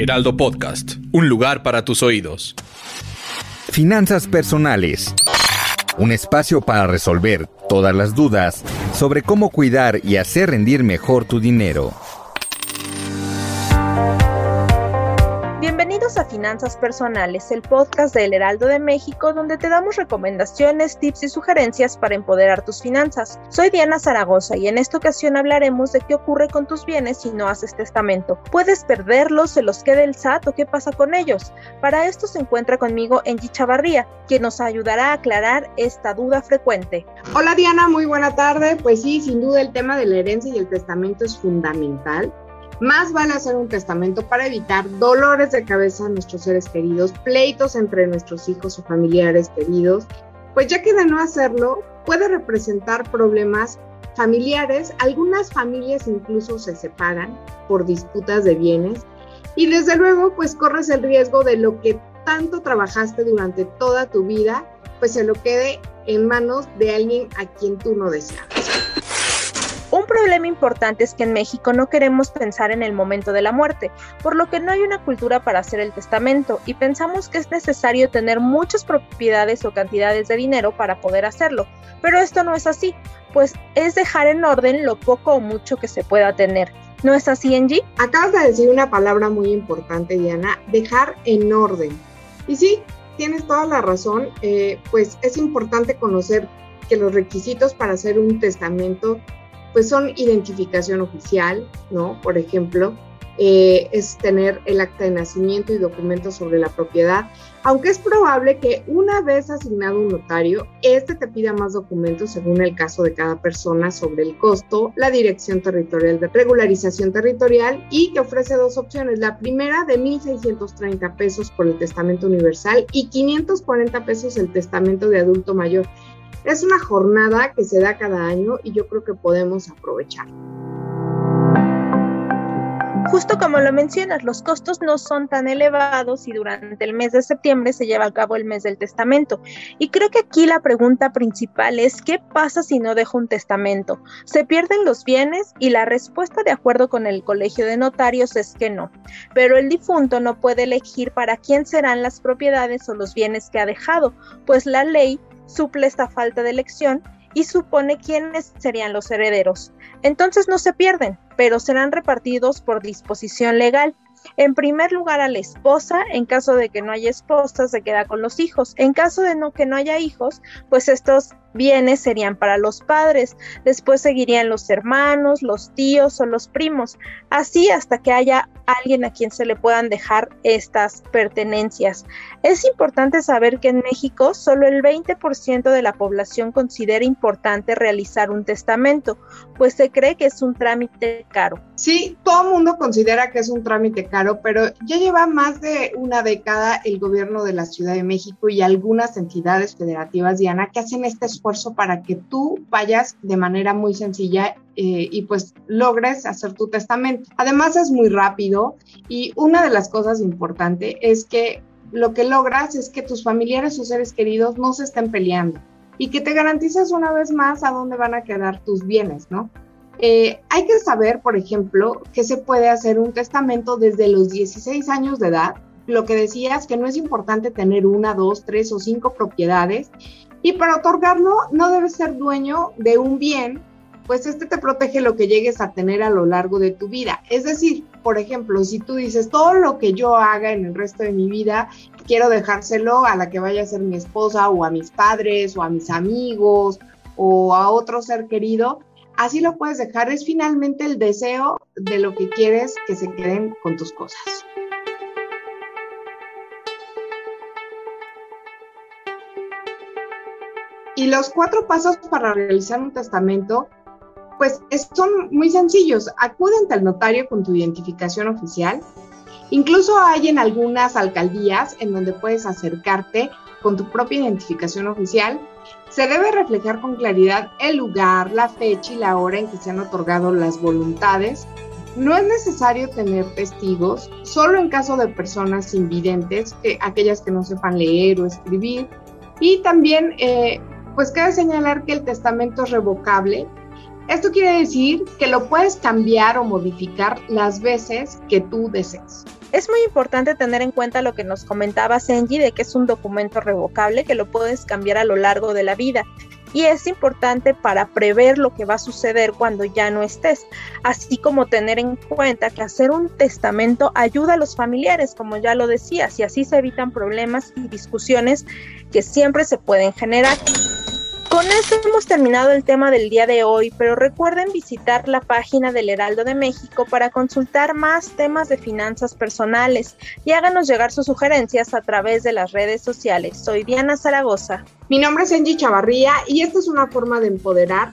Heraldo Podcast, un lugar para tus oídos. Finanzas personales. Un espacio para resolver todas las dudas sobre cómo cuidar y hacer rendir mejor tu dinero. Finanzas Personales, el podcast del Heraldo de México, donde te damos recomendaciones, tips y sugerencias para empoderar tus finanzas. Soy Diana Zaragoza y en esta ocasión hablaremos de qué ocurre con tus bienes si no haces testamento. ¿Puedes perderlos? ¿Se los queda el SAT o qué pasa con ellos? Para esto se encuentra conmigo Engie Chavarría, quien nos ayudará a aclarar esta duda frecuente. Hola Diana, muy buena tarde. Pues sí, sin duda el tema de la herencia y el testamento es fundamental. Más vale hacer un testamento para evitar dolores de cabeza a nuestros seres queridos, pleitos entre nuestros hijos o familiares queridos, pues ya que de no hacerlo puede representar problemas familiares, algunas familias incluso se separan por disputas de bienes y desde luego pues corres el riesgo de lo que tanto trabajaste durante toda tu vida, pues se lo quede en manos de alguien a quien tú no deseas. Un problema importante es que en México no queremos pensar en el momento de la muerte, por lo que no hay una cultura para hacer el testamento y pensamos que es necesario tener muchas propiedades o cantidades de dinero para poder hacerlo. Pero esto no es así, pues es dejar en orden lo poco o mucho que se pueda tener. ¿No es así, Angie? Acabas de decir una palabra muy importante, Diana, dejar en orden. Y sí, tienes toda la razón, eh, pues es importante conocer que los requisitos para hacer un testamento pues son identificación oficial, ¿no? Por ejemplo, eh, es tener el acta de nacimiento y documentos sobre la propiedad, aunque es probable que una vez asignado un notario, este te pida más documentos según el caso de cada persona sobre el costo, la dirección territorial de regularización territorial y que ofrece dos opciones. La primera de 1.630 pesos por el testamento universal y 540 pesos el testamento de adulto mayor. Es una jornada que se da cada año y yo creo que podemos aprovechar. Justo como lo mencionas, los costos no son tan elevados y durante el mes de septiembre se lleva a cabo el mes del testamento. Y creo que aquí la pregunta principal es, ¿qué pasa si no dejo un testamento? ¿Se pierden los bienes? Y la respuesta de acuerdo con el Colegio de Notarios es que no. Pero el difunto no puede elegir para quién serán las propiedades o los bienes que ha dejado, pues la ley suple esta falta de elección y supone quiénes serían los herederos. Entonces no se pierden, pero serán repartidos por disposición legal. En primer lugar a la esposa, en caso de que no haya esposa, se queda con los hijos. En caso de no que no haya hijos, pues estos bienes serían para los padres, después seguirían los hermanos, los tíos o los primos, así hasta que haya alguien a quien se le puedan dejar estas pertenencias. Es importante saber que en México solo el 20% de la población considera importante realizar un testamento, pues se cree que es un trámite caro. Sí, todo el mundo considera que es un trámite caro, pero ya lleva más de una década el gobierno de la Ciudad de México y algunas entidades federativas, Diana, que hacen este esfuerzo para que tú vayas de manera muy sencilla eh, y pues logres hacer tu testamento. Además es muy rápido y una de las cosas importantes es que lo que logras es que tus familiares o seres queridos no se estén peleando y que te garantizas una vez más a dónde van a quedar tus bienes, ¿no? Eh, hay que saber, por ejemplo, que se puede hacer un testamento desde los 16 años de edad. Lo que decías que no es importante tener una, dos, tres o cinco propiedades y para otorgarlo no debes ser dueño de un bien, pues este te protege lo que llegues a tener a lo largo de tu vida. Es decir, por ejemplo, si tú dices todo lo que yo haga en el resto de mi vida, quiero dejárselo a la que vaya a ser mi esposa o a mis padres o a mis amigos o a otro ser querido, así lo puedes dejar. Es finalmente el deseo de lo que quieres que se queden con tus cosas. Y los cuatro pasos para realizar un testamento, pues son muy sencillos. Acude ante el notario con tu identificación oficial. Incluso hay en algunas alcaldías en donde puedes acercarte con tu propia identificación oficial. Se debe reflejar con claridad el lugar, la fecha y la hora en que se han otorgado las voluntades. No es necesario tener testigos, solo en caso de personas invidentes, que, aquellas que no sepan leer o escribir. Y también, eh, pues cabe señalar que el testamento es revocable esto quiere decir que lo puedes cambiar o modificar las veces que tú desees. Es muy importante tener en cuenta lo que nos comentaba Senji de que es un documento revocable que lo puedes cambiar a lo largo de la vida y es importante para prever lo que va a suceder cuando ya no estés, así como tener en cuenta que hacer un testamento ayuda a los familiares, como ya lo decías, y así se evitan problemas y discusiones que siempre se pueden generar. Con esto hemos terminado el tema del día de hoy, pero recuerden visitar la página del Heraldo de México para consultar más temas de finanzas personales y háganos llegar sus sugerencias a través de las redes sociales. Soy Diana Zaragoza. Mi nombre es Angie Chavarría y esta es una forma de empoderar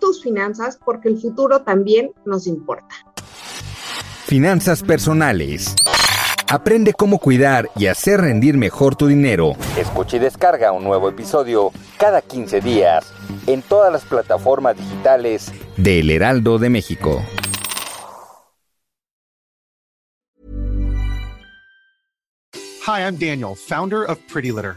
tus finanzas porque el futuro también nos importa. Finanzas personales. Aprende cómo cuidar y hacer rendir mejor tu dinero. Escucha y descarga un nuevo episodio cada 15 días en todas las plataformas digitales de El Heraldo de México. Hi, I'm Daniel, founder of Pretty Litter.